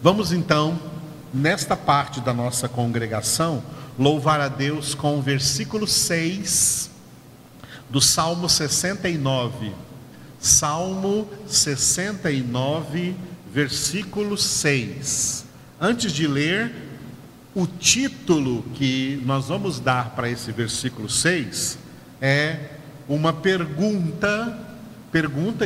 Vamos então, nesta parte da nossa congregação, louvar a Deus com o versículo 6 do Salmo 69. Salmo 69, versículo 6. Antes de ler, o título que nós vamos dar para esse versículo 6 é uma pergunta, pergunta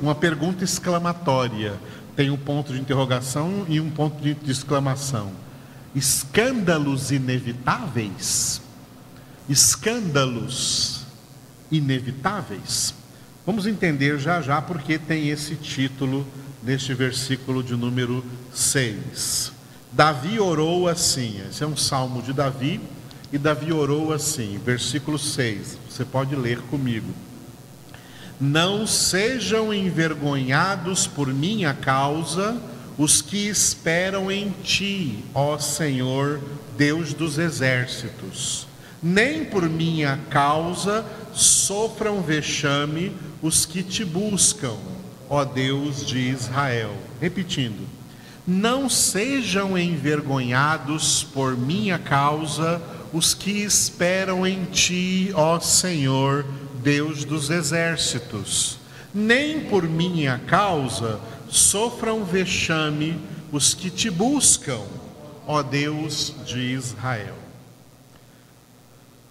uma pergunta exclamatória. Tem um ponto de interrogação e um ponto de exclamação. Escândalos inevitáveis? Escândalos inevitáveis? Vamos entender já já porque tem esse título neste versículo de número 6. Davi orou assim, esse é um salmo de Davi, e Davi orou assim, versículo 6, você pode ler comigo. Não sejam envergonhados por minha causa os que esperam em ti, ó Senhor, Deus dos exércitos. Nem por minha causa sofram vexame os que te buscam, ó Deus de Israel. Repetindo não sejam envergonhados por minha causa os que esperam em ti, ó Senhor, Deus dos exércitos. Nem por minha causa sofram vexame os que te buscam, ó Deus de Israel.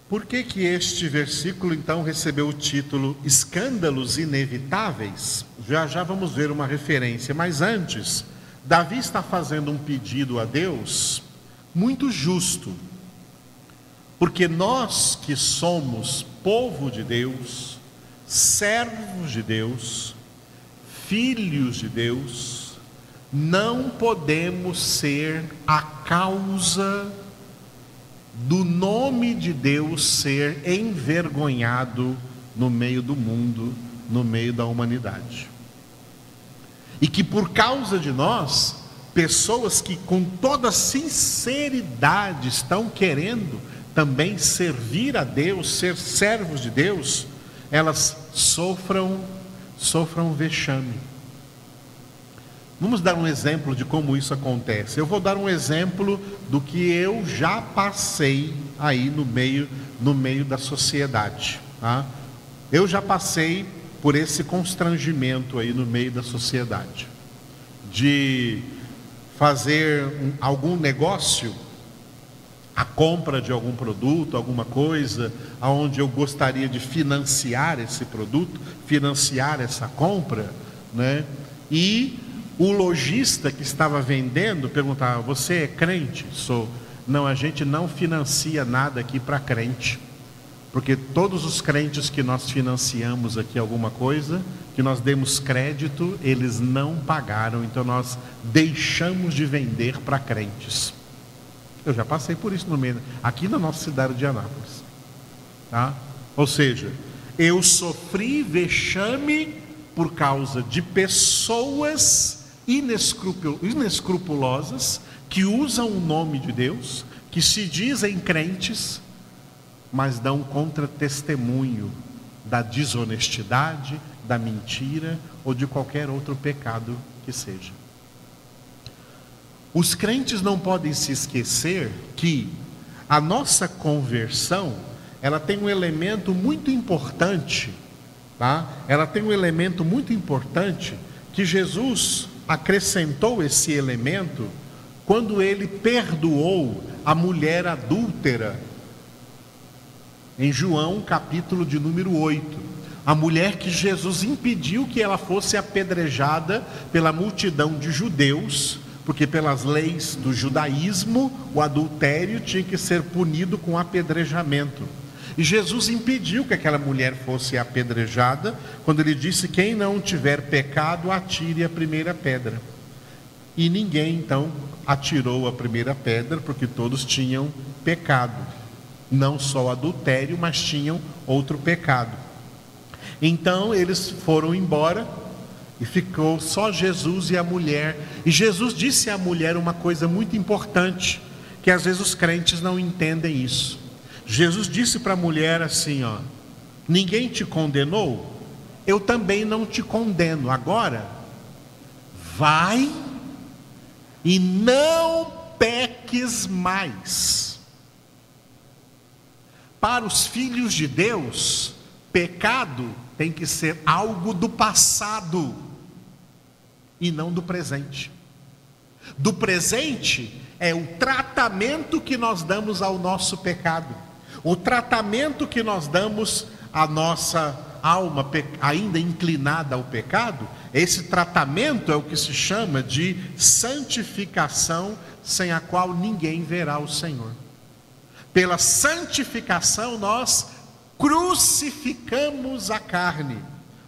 Por que que este versículo então recebeu o título Escândalos Inevitáveis? Já já vamos ver uma referência, mas antes, Davi está fazendo um pedido a Deus muito justo, porque nós que somos povo de Deus, servos de Deus, filhos de Deus, não podemos ser a causa do nome de Deus ser envergonhado no meio do mundo, no meio da humanidade. E que por causa de nós, pessoas que com toda sinceridade estão querendo também servir a Deus, ser servos de Deus, elas sofram, sofram vexame. Vamos dar um exemplo de como isso acontece. Eu vou dar um exemplo do que eu já passei aí no meio, no meio da sociedade. Tá? Eu já passei por esse constrangimento aí no meio da sociedade, de fazer um, algum negócio, a compra de algum produto, alguma coisa, aonde eu gostaria de financiar esse produto, financiar essa compra, né? E o lojista que estava vendendo perguntava: "Você é crente?" "Sou." "Não, a gente não financia nada aqui para crente." Porque todos os crentes que nós financiamos aqui alguma coisa, que nós demos crédito, eles não pagaram, então nós deixamos de vender para crentes. Eu já passei por isso no meio, aqui na nossa cidade de Anápolis. Tá? Ou seja, eu sofri vexame por causa de pessoas inescrupulosas que usam o nome de Deus, que se dizem crentes, mas dão contra-testemunho da desonestidade, da mentira ou de qualquer outro pecado que seja. Os crentes não podem se esquecer que a nossa conversão, ela tem um elemento muito importante, tá? Ela tem um elemento muito importante que Jesus acrescentou esse elemento quando ele perdoou a mulher adúltera em João, capítulo de número 8. A mulher que Jesus impediu que ela fosse apedrejada pela multidão de judeus, porque pelas leis do judaísmo, o adultério tinha que ser punido com apedrejamento. E Jesus impediu que aquela mulher fosse apedrejada, quando ele disse: Quem não tiver pecado, atire a primeira pedra. E ninguém então atirou a primeira pedra, porque todos tinham pecado não só adultério, mas tinham outro pecado. Então eles foram embora e ficou só Jesus e a mulher. E Jesus disse à mulher uma coisa muito importante, que às vezes os crentes não entendem isso. Jesus disse para a mulher assim, ó: Ninguém te condenou? Eu também não te condeno. Agora vai e não peques mais. Para os filhos de Deus, pecado tem que ser algo do passado e não do presente. Do presente é o tratamento que nós damos ao nosso pecado, o tratamento que nós damos à nossa alma ainda inclinada ao pecado, esse tratamento é o que se chama de santificação, sem a qual ninguém verá o Senhor. Pela santificação, nós crucificamos a carne.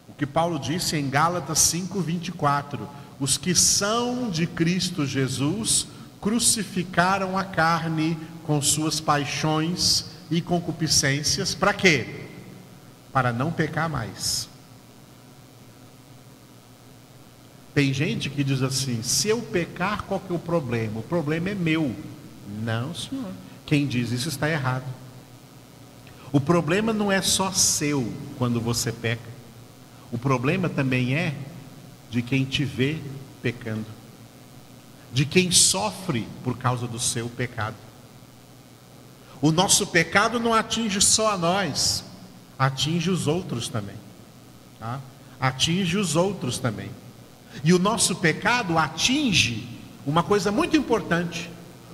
O que Paulo disse em Gálatas 5:24, os que são de Cristo Jesus crucificaram a carne com suas paixões e concupiscências, para quê? Para não pecar mais. Tem gente que diz assim: se eu pecar, qual que é o problema? O problema é meu. Não, senhor. Quem diz isso está errado. O problema não é só seu quando você peca. O problema também é de quem te vê pecando, de quem sofre por causa do seu pecado. O nosso pecado não atinge só a nós, atinge os outros também. Tá? Atinge os outros também. E o nosso pecado atinge uma coisa muito importante: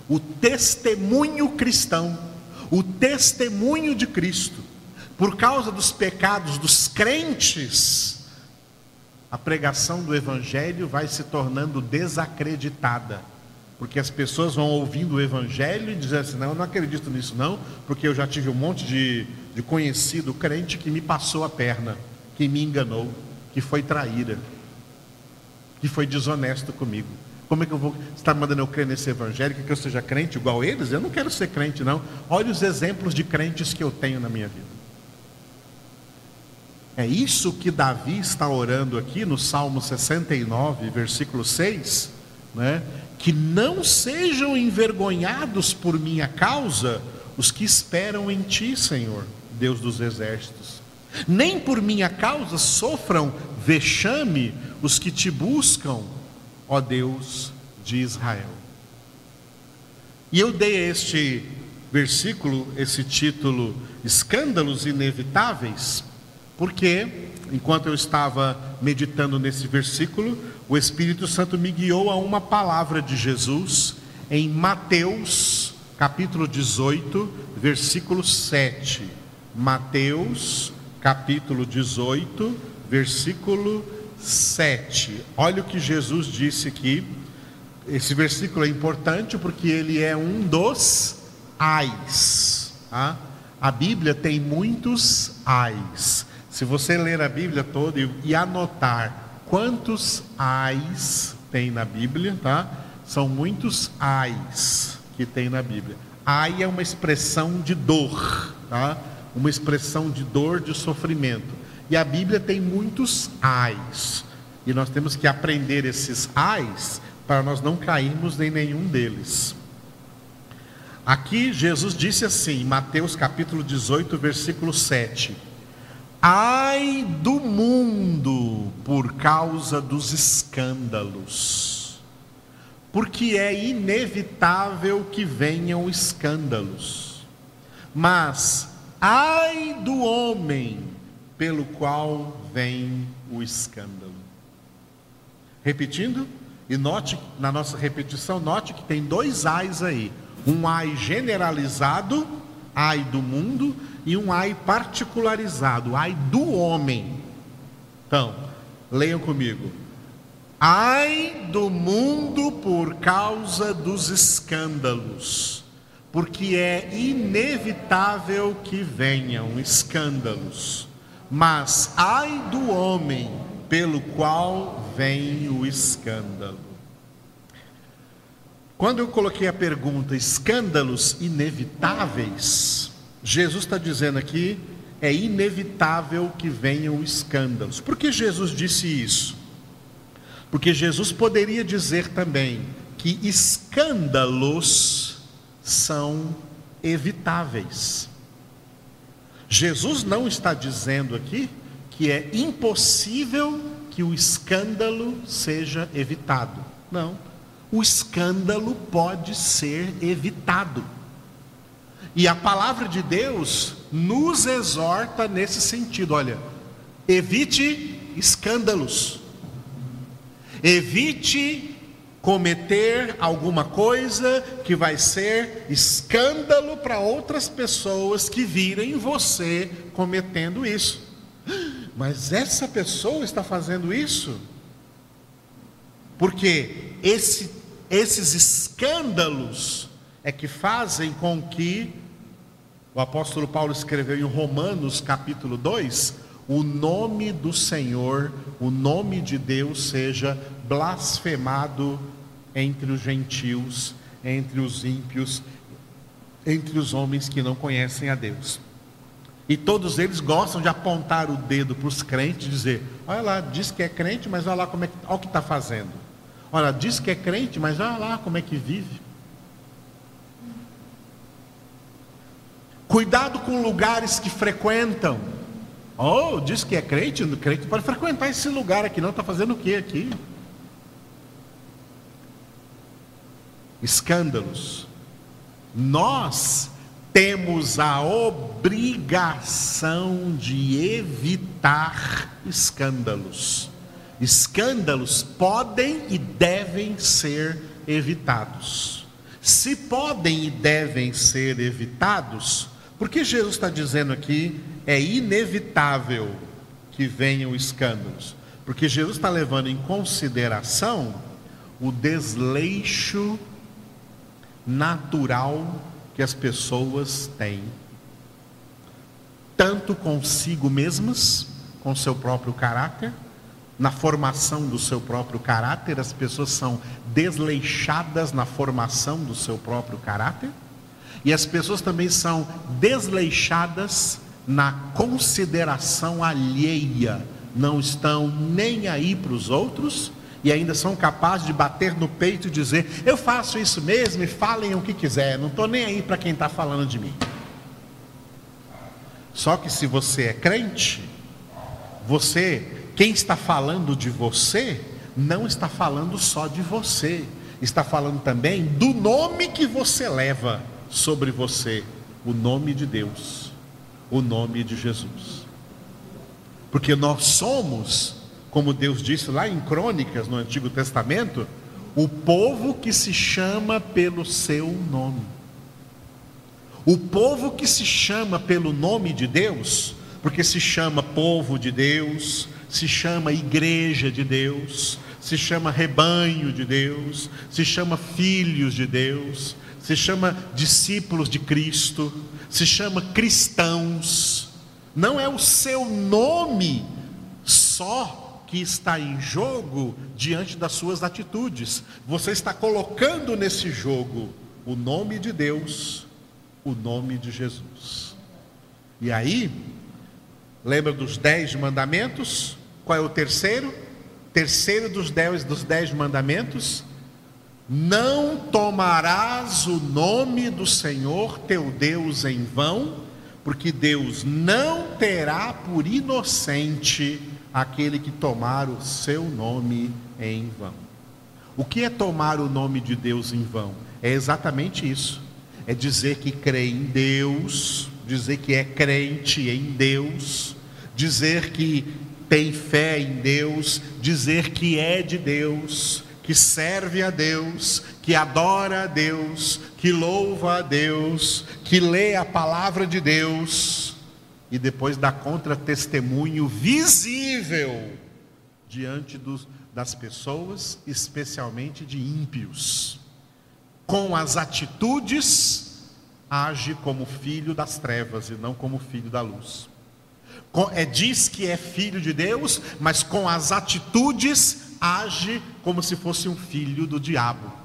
o testemunho cristão, o testemunho de Cristo. Por causa dos pecados dos crentes, a pregação do Evangelho vai se tornando desacreditada. Porque as pessoas vão ouvindo o Evangelho e dizendo assim: não, eu não acredito nisso, não, porque eu já tive um monte de, de conhecido crente que me passou a perna, que me enganou, que foi traíra, que foi desonesto comigo. Como é que eu vou estar mandando eu crer nesse evangelho? Que eu seja crente igual eles? Eu não quero ser crente, não. Olha os exemplos de crentes que eu tenho na minha vida. É isso que Davi está orando aqui no Salmo 69, versículo 6, né? Que não sejam envergonhados por minha causa os que esperam em ti, Senhor, Deus dos exércitos. Nem por minha causa sofram vexame os que te buscam, ó Deus de Israel. E eu dei este versículo esse título Escândalos Inevitáveis, porque, enquanto eu estava meditando nesse versículo, o Espírito Santo me guiou a uma palavra de Jesus em Mateus, capítulo 18, versículo 7. Mateus, capítulo 18, versículo 7. Olha o que Jesus disse aqui. Esse versículo é importante porque ele é um dos ais. Tá? A Bíblia tem muitos ais. Se você ler a Bíblia toda e, e anotar quantos ais tem na Bíblia, tá? São muitos ais que tem na Bíblia. Ai é uma expressão de dor, tá? Uma expressão de dor, de sofrimento. E a Bíblia tem muitos ais. E nós temos que aprender esses ais para nós não cairmos em nenhum deles. Aqui Jesus disse assim, Mateus capítulo 18, versículo 7: Ai do mundo por causa dos escândalos, porque é inevitável que venham escândalos, mas ai do homem pelo qual vem o escândalo. Repetindo, e note na nossa repetição, note que tem dois ais aí: um ai generalizado, ai do mundo, e um ai particularizado, ai do homem. Então, leiam comigo. Ai do mundo por causa dos escândalos, porque é inevitável que venham escândalos, mas ai do homem pelo qual vem o escândalo. Quando eu coloquei a pergunta escândalos inevitáveis, Jesus está dizendo aqui, é inevitável que venham escândalos. Por que Jesus disse isso? Porque Jesus poderia dizer também que escândalos são evitáveis. Jesus não está dizendo aqui que é impossível que o escândalo seja evitado. Não. o escândalo pode ser evitado. E a palavra de Deus nos exorta nesse sentido: olha, evite escândalos, evite cometer alguma coisa que vai ser escândalo para outras pessoas que virem você cometendo isso. Mas essa pessoa está fazendo isso? Porque esse, esses escândalos é que fazem com que o apóstolo Paulo escreveu em Romanos capítulo 2, o nome do Senhor, o nome de Deus seja blasfemado entre os gentios, entre os ímpios, entre os homens que não conhecem a Deus. E todos eles gostam de apontar o dedo para os crentes e dizer: olha lá, diz que é crente, mas olha lá como é que, olha o que está fazendo. Olha, diz que é crente, mas olha lá como é que vive. Cuidado com lugares que frequentam. Oh, diz que é crente, crente pode frequentar esse lugar aqui, não está fazendo o que aqui? Escândalos. Nós temos a obrigação de evitar escândalos. Escândalos podem e devem ser evitados. Se podem e devem ser evitados, porque Jesus está dizendo aqui é inevitável que venham escândalos? Porque Jesus está levando em consideração o desleixo natural que as pessoas têm, tanto consigo mesmas, com seu próprio caráter, na formação do seu próprio caráter, as pessoas são desleixadas na formação do seu próprio caráter, e as pessoas também são desleixadas na consideração alheia, não estão nem aí para os outros e ainda são capazes de bater no peito e dizer: Eu faço isso mesmo e falem o que quiser, não estou nem aí para quem está falando de mim. Só que se você é crente, você, quem está falando de você, não está falando só de você, está falando também do nome que você leva sobre você, o nome de Deus, o nome de Jesus. Porque nós somos como Deus disse lá em Crônicas, no Antigo Testamento, o povo que se chama pelo seu nome. O povo que se chama pelo nome de Deus, porque se chama povo de Deus, se chama igreja de Deus, se chama rebanho de Deus, se chama filhos de Deus, se chama discípulos de Cristo, se chama cristãos. Não é o seu nome só que está em jogo diante das suas atitudes. Você está colocando nesse jogo o nome de Deus, o nome de Jesus. E aí, lembra dos dez mandamentos? Qual é o terceiro? Terceiro dos dez, dos dez mandamentos: Não tomarás o nome do Senhor teu Deus em vão, porque Deus não terá por inocente aquele que tomar o seu nome em vão. O que é tomar o nome de Deus em vão? É exatamente isso. É dizer que crê em Deus, dizer que é crente em Deus, dizer que tem fé em Deus, dizer que é de Deus, que serve a Deus, que adora a Deus, que louva a Deus, que lê a palavra de Deus e depois dá contra-testemunho visível diante dos, das pessoas, especialmente de ímpios. Com as atitudes, age como filho das trevas e não como filho da luz. Com, é, diz que é filho de Deus, mas com as atitudes, age como se fosse um filho do diabo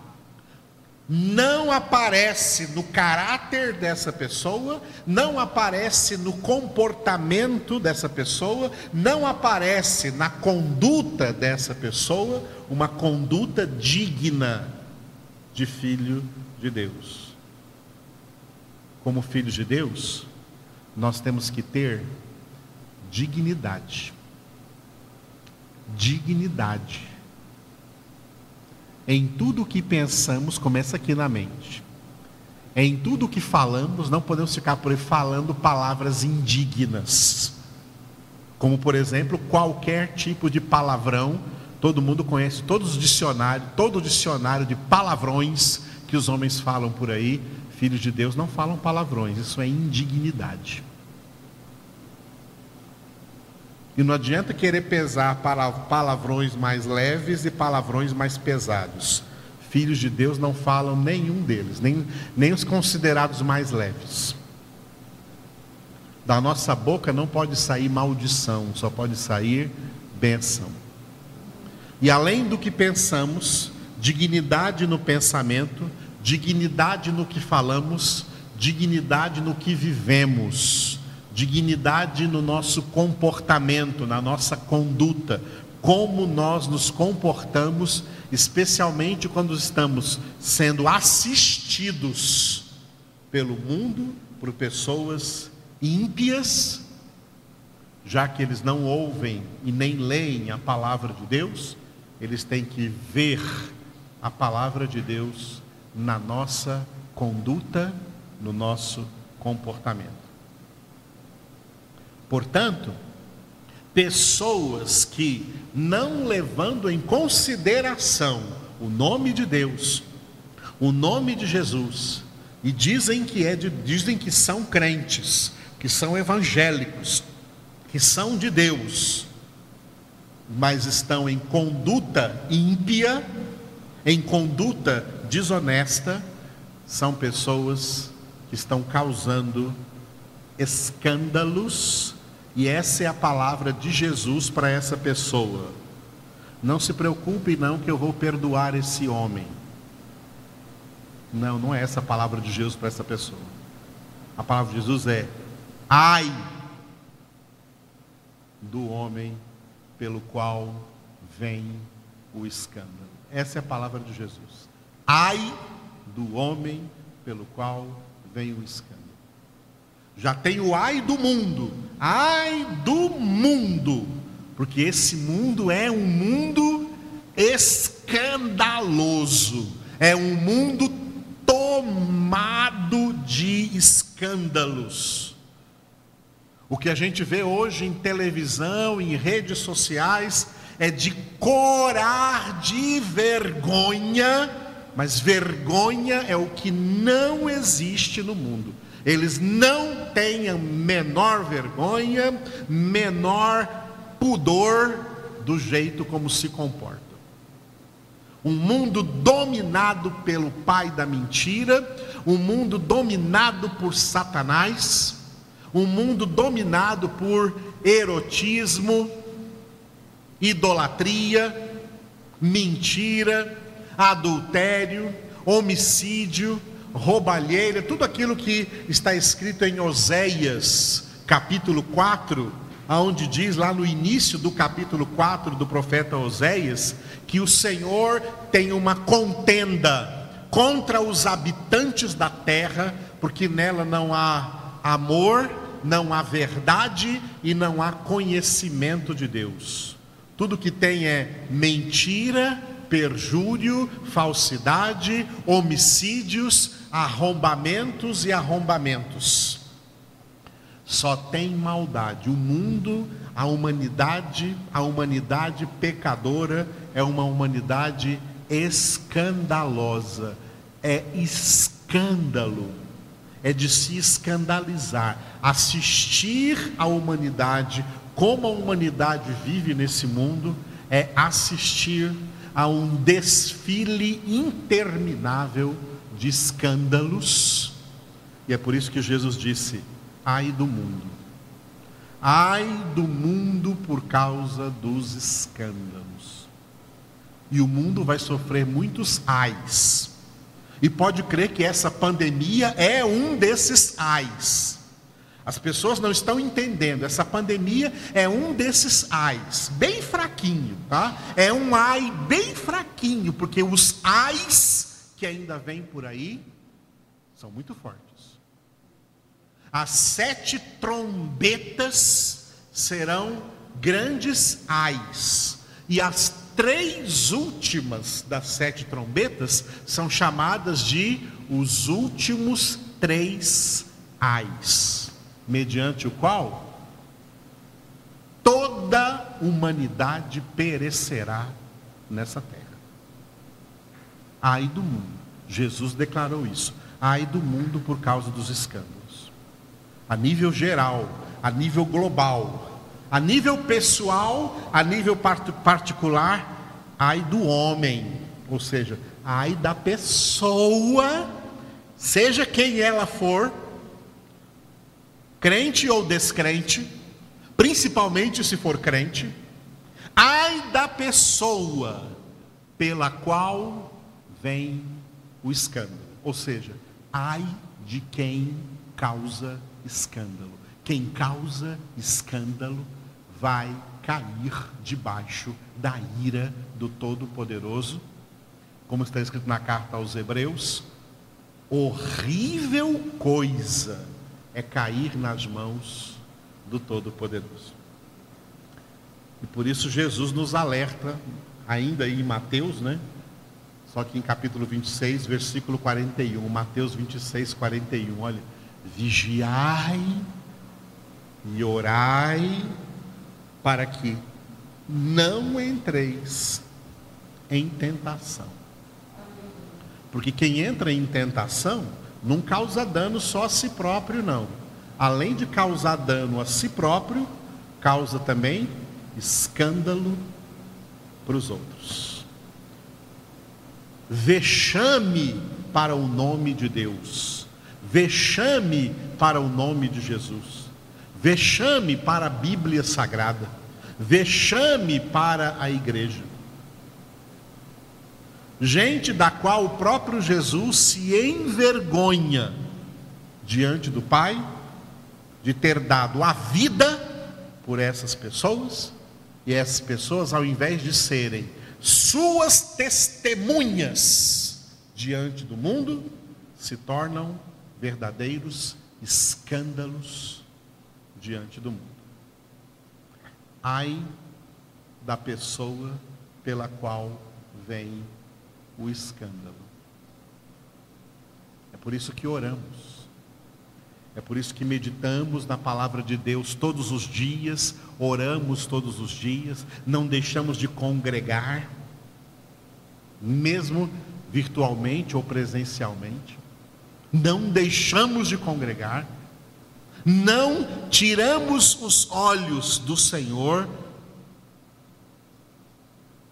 não aparece no caráter dessa pessoa, não aparece no comportamento dessa pessoa, não aparece na conduta dessa pessoa uma conduta digna de filho de Deus. Como filhos de Deus, nós temos que ter dignidade. Dignidade Em tudo o que pensamos, começa aqui na mente. Em tudo o que falamos, não podemos ficar por aí falando palavras indignas. Como, por exemplo, qualquer tipo de palavrão. Todo mundo conhece todos os dicionários, todo o dicionário de palavrões que os homens falam por aí. Filhos de Deus não falam palavrões, isso é indignidade. E não adianta querer pesar palavrões mais leves e palavrões mais pesados. Filhos de Deus não falam nenhum deles, nem, nem os considerados mais leves. Da nossa boca não pode sair maldição, só pode sair bênção. E além do que pensamos, dignidade no pensamento, dignidade no que falamos, dignidade no que vivemos dignidade no nosso comportamento, na nossa conduta, como nós nos comportamos, especialmente quando estamos sendo assistidos pelo mundo, por pessoas ímpias, já que eles não ouvem e nem leem a palavra de Deus, eles têm que ver a palavra de Deus na nossa conduta, no nosso comportamento. Portanto, pessoas que não levando em consideração o nome de Deus, o nome de Jesus, e dizem que é de, dizem que são crentes, que são evangélicos, que são de Deus, mas estão em conduta ímpia, em conduta desonesta, são pessoas que estão causando escândalos e essa é a palavra de Jesus para essa pessoa. Não se preocupe não que eu vou perdoar esse homem. Não, não é essa a palavra de Jesus para essa pessoa. A palavra de Jesus é: ai do homem pelo qual vem o escândalo. Essa é a palavra de Jesus. Ai do homem pelo qual vem o escândalo. Já tem o ai do mundo. Ai do mundo. Porque esse mundo é um mundo escandaloso. É um mundo tomado de escândalos. O que a gente vê hoje em televisão, em redes sociais, é de corar de vergonha, mas vergonha é o que não existe no mundo eles não tenham menor vergonha, menor pudor do jeito como se comportam. Um mundo dominado pelo pai da mentira, um mundo dominado por Satanás, um mundo dominado por erotismo, idolatria, mentira, adultério, homicídio, roubalheira, tudo aquilo que está escrito em Oséias, capítulo 4, aonde diz lá no início do capítulo 4 do profeta Oséias, que o Senhor tem uma contenda contra os habitantes da terra, porque nela não há amor, não há verdade e não há conhecimento de Deus. Tudo que tem é mentira, perjúrio, falsidade, homicídios, arrombamentos e arrombamentos. Só tem maldade. O mundo, a humanidade, a humanidade pecadora é uma humanidade escandalosa. É escândalo. É de se escandalizar. Assistir a humanidade, como a humanidade vive nesse mundo, é assistir a um desfile interminável de escândalos, e é por isso que Jesus disse: ai do mundo, ai do mundo por causa dos escândalos. E o mundo vai sofrer muitos ais. E pode crer que essa pandemia é um desses ais. As pessoas não estão entendendo. Essa pandemia é um desses ais, bem fraquinho, tá? É um ai bem fraquinho, porque os ais que ainda vem por aí são muito fortes. As sete trombetas serão grandes ais, e as três últimas das sete trombetas são chamadas de os últimos três ais, mediante o qual toda humanidade perecerá nessa terra. Ai do mundo. Jesus declarou isso. Ai do mundo por causa dos escândalos. A nível geral, a nível global, a nível pessoal, a nível particular, ai do homem, ou seja, ai da pessoa, seja quem ela for, crente ou descrente, principalmente se for crente, ai da pessoa pela qual vem o escândalo. Ou seja, ai de quem causa escândalo. Quem causa escândalo vai cair debaixo da ira do Todo-Poderoso, como está escrito na carta aos Hebreus. Horrível coisa é cair nas mãos do Todo-Poderoso. E por isso Jesus nos alerta, ainda em Mateus, né? Só que em capítulo 26, versículo 41, Mateus 26, 41, olha, vigiai e orai para que não entreis em tentação. Porque quem entra em tentação não causa dano só a si próprio, não. Além de causar dano a si próprio, causa também escândalo para os outros vexame para o nome de Deus, vexame para o nome de Jesus, vexame para a Bíblia Sagrada, vexame para a igreja. Gente da qual o próprio Jesus se envergonha diante do Pai de ter dado a vida por essas pessoas, e essas pessoas, ao invés de serem suas testemunhas diante do mundo se tornam verdadeiros escândalos diante do mundo. Ai da pessoa pela qual vem o escândalo. É por isso que oramos. É por isso que meditamos na palavra de Deus todos os dias, oramos todos os dias, não deixamos de congregar, mesmo virtualmente ou presencialmente. Não deixamos de congregar, não tiramos os olhos do Senhor,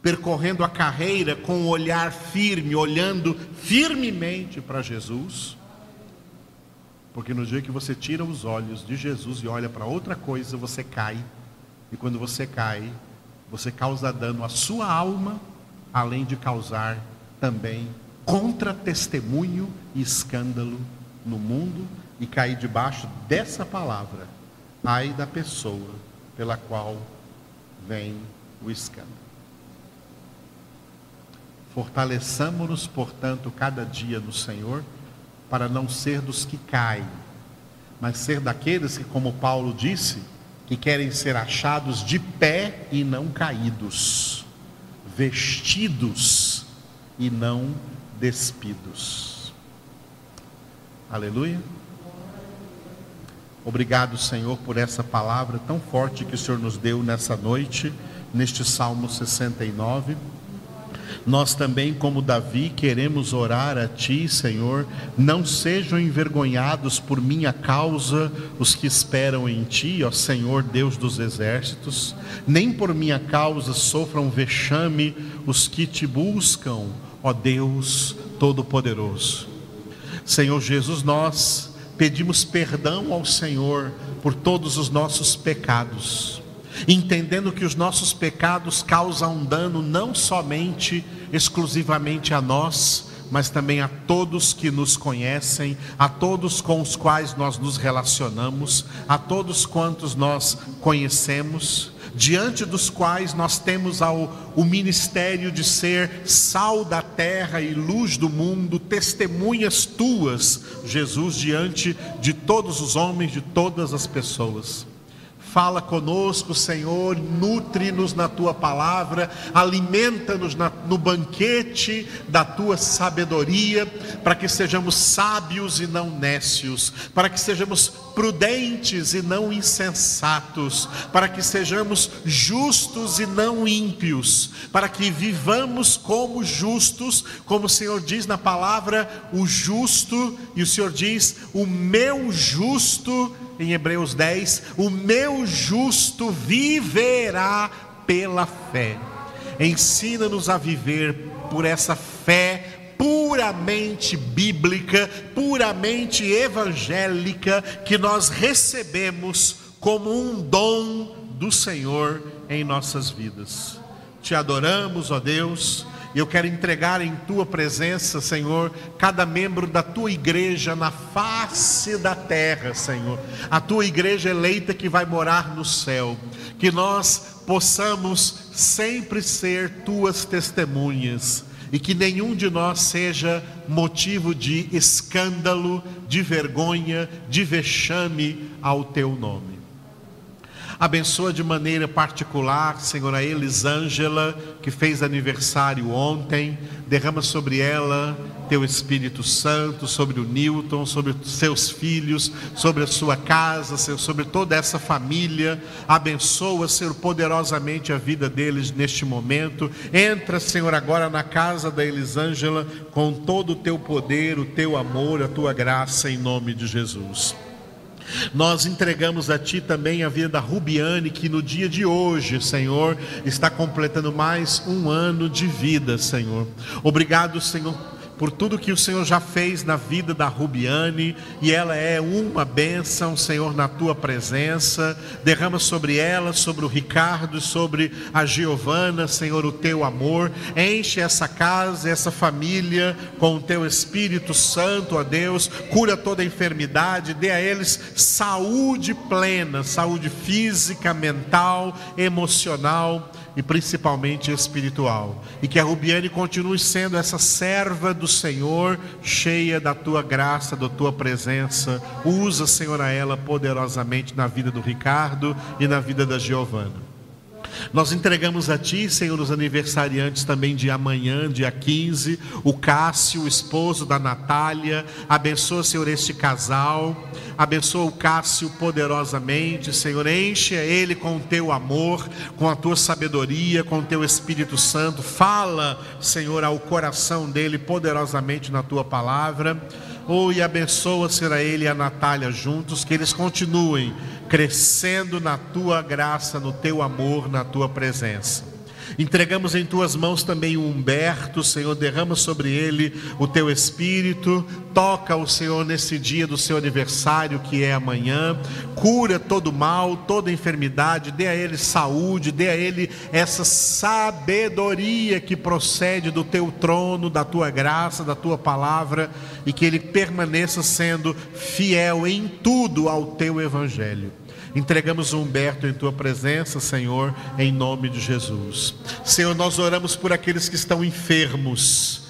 percorrendo a carreira com o um olhar firme, olhando firmemente para Jesus porque no dia que você tira os olhos de Jesus e olha para outra coisa, você cai. E quando você cai, você causa dano à sua alma, além de causar também contra-testemunho e escândalo no mundo e cair debaixo dessa palavra, ai da pessoa pela qual vem o escândalo. Fortaleçamos-nos, portanto, cada dia no Senhor para não ser dos que caem, mas ser daqueles que, como Paulo disse, que querem ser achados de pé e não caídos, vestidos e não despidos. Aleluia. Obrigado, Senhor, por essa palavra tão forte que o Senhor nos deu nessa noite, neste Salmo 69. Nós também, como Davi, queremos orar a Ti, Senhor. Não sejam envergonhados por minha causa os que esperam em Ti, ó Senhor Deus dos exércitos. Nem por minha causa sofram vexame os que Te buscam, ó Deus Todo-Poderoso. Senhor Jesus, nós pedimos perdão ao Senhor por todos os nossos pecados entendendo que os nossos pecados causam dano não somente, exclusivamente a nós, mas também a todos que nos conhecem, a todos com os quais nós nos relacionamos, a todos quantos nós conhecemos, diante dos quais nós temos ao, o ministério de ser sal da terra e luz do mundo, testemunhas tuas, Jesus, diante de todos os homens, de todas as pessoas Fala conosco, Senhor, nutre-nos na tua palavra, alimenta-nos no banquete da tua sabedoria, para que sejamos sábios e não nécios, para que sejamos prudentes e não insensatos, para que sejamos justos e não ímpios, para que vivamos como justos, como o Senhor diz na palavra, o justo, e o Senhor diz, o meu justo, em Hebreus 10, o meu justo viverá pela fé. Ensina-nos a viver por essa fé puramente bíblica, puramente evangélica, que nós recebemos como um dom do Senhor em nossas vidas. Te adoramos, ó Deus, e eu quero entregar em tua presença, Senhor, cada membro da tua igreja na face da terra, Senhor, a tua igreja eleita que vai morar no céu, que nós possamos sempre ser tuas testemunhas. E que nenhum de nós seja motivo de escândalo, de vergonha, de vexame ao teu nome. Abençoa de maneira particular, Senhor, a Elisângela, que fez aniversário ontem. Derrama sobre ela teu Espírito Santo, sobre o Newton, sobre seus filhos, sobre a sua casa, Senhor, sobre toda essa família. Abençoa, Senhor, poderosamente a vida deles neste momento. Entra, Senhor, agora na casa da Elisângela com todo o teu poder, o teu amor, a tua graça, em nome de Jesus. Nós entregamos a Ti também a vida da Rubiane, que no dia de hoje, Senhor, está completando mais um ano de vida, Senhor. Obrigado, Senhor por tudo que o Senhor já fez na vida da Rubiane, e ela é uma bênção, Senhor, na tua presença. Derrama sobre ela, sobre o Ricardo, sobre a Giovana, Senhor, o teu amor. Enche essa casa, essa família com o teu Espírito Santo, ó Deus. Cura toda enfermidade, dê a eles saúde plena, saúde física, mental, emocional e principalmente espiritual. E que a Rubiane continue sendo essa serva do Senhor, cheia da tua graça, da tua presença. Usa, Senhor, a ela poderosamente na vida do Ricardo e na vida da Giovana. Nós entregamos a Ti, Senhor, os aniversariantes também de amanhã, dia 15, o Cássio, o esposo da Natália. Abençoa, Senhor, este casal. Abençoa o Cássio poderosamente, Senhor. Enche ele com o Teu amor, com a Tua sabedoria, com o Teu Espírito Santo. Fala, Senhor, ao coração dele poderosamente na Tua palavra. Oh, e abençoa, Senhor, a ele e a Natália juntos, que eles continuem crescendo na tua graça, no teu amor, na tua presença. Entregamos em tuas mãos também o Humberto, Senhor, derrama sobre ele o teu espírito, toca o Senhor nesse dia do seu aniversário, que é amanhã, cura todo mal, toda enfermidade, dê a ele saúde, dê a ele essa sabedoria que procede do teu trono, da tua graça, da tua palavra, e que ele permaneça sendo fiel em tudo ao teu evangelho. Entregamos o Humberto em tua presença, Senhor, em nome de Jesus. Senhor, nós oramos por aqueles que estão enfermos.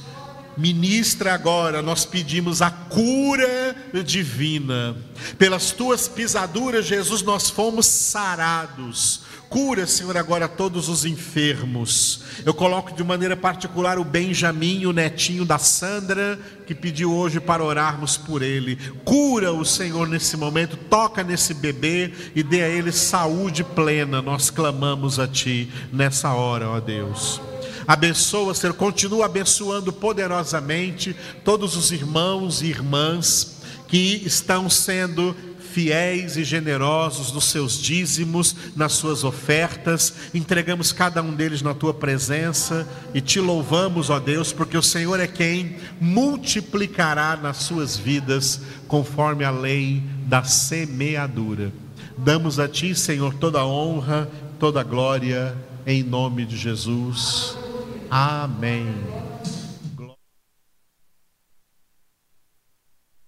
Ministra agora, nós pedimos a cura divina. Pelas tuas pisaduras, Jesus, nós fomos sarados. Cura, Senhor, agora todos os enfermos. Eu coloco de maneira particular o Benjamin, o netinho da Sandra, que pediu hoje para orarmos por ele. Cura o Senhor nesse momento, toca nesse bebê e dê a ele saúde plena. Nós clamamos a Ti nessa hora, ó Deus. Abençoa, Senhor, continua abençoando poderosamente todos os irmãos e irmãs que estão sendo fiéis e generosos nos seus dízimos, nas suas ofertas. Entregamos cada um deles na tua presença e te louvamos, ó Deus, porque o Senhor é quem multiplicará nas suas vidas conforme a lei da semeadura. Damos a ti, Senhor, toda a honra, toda a glória, em nome de Jesus. Amém.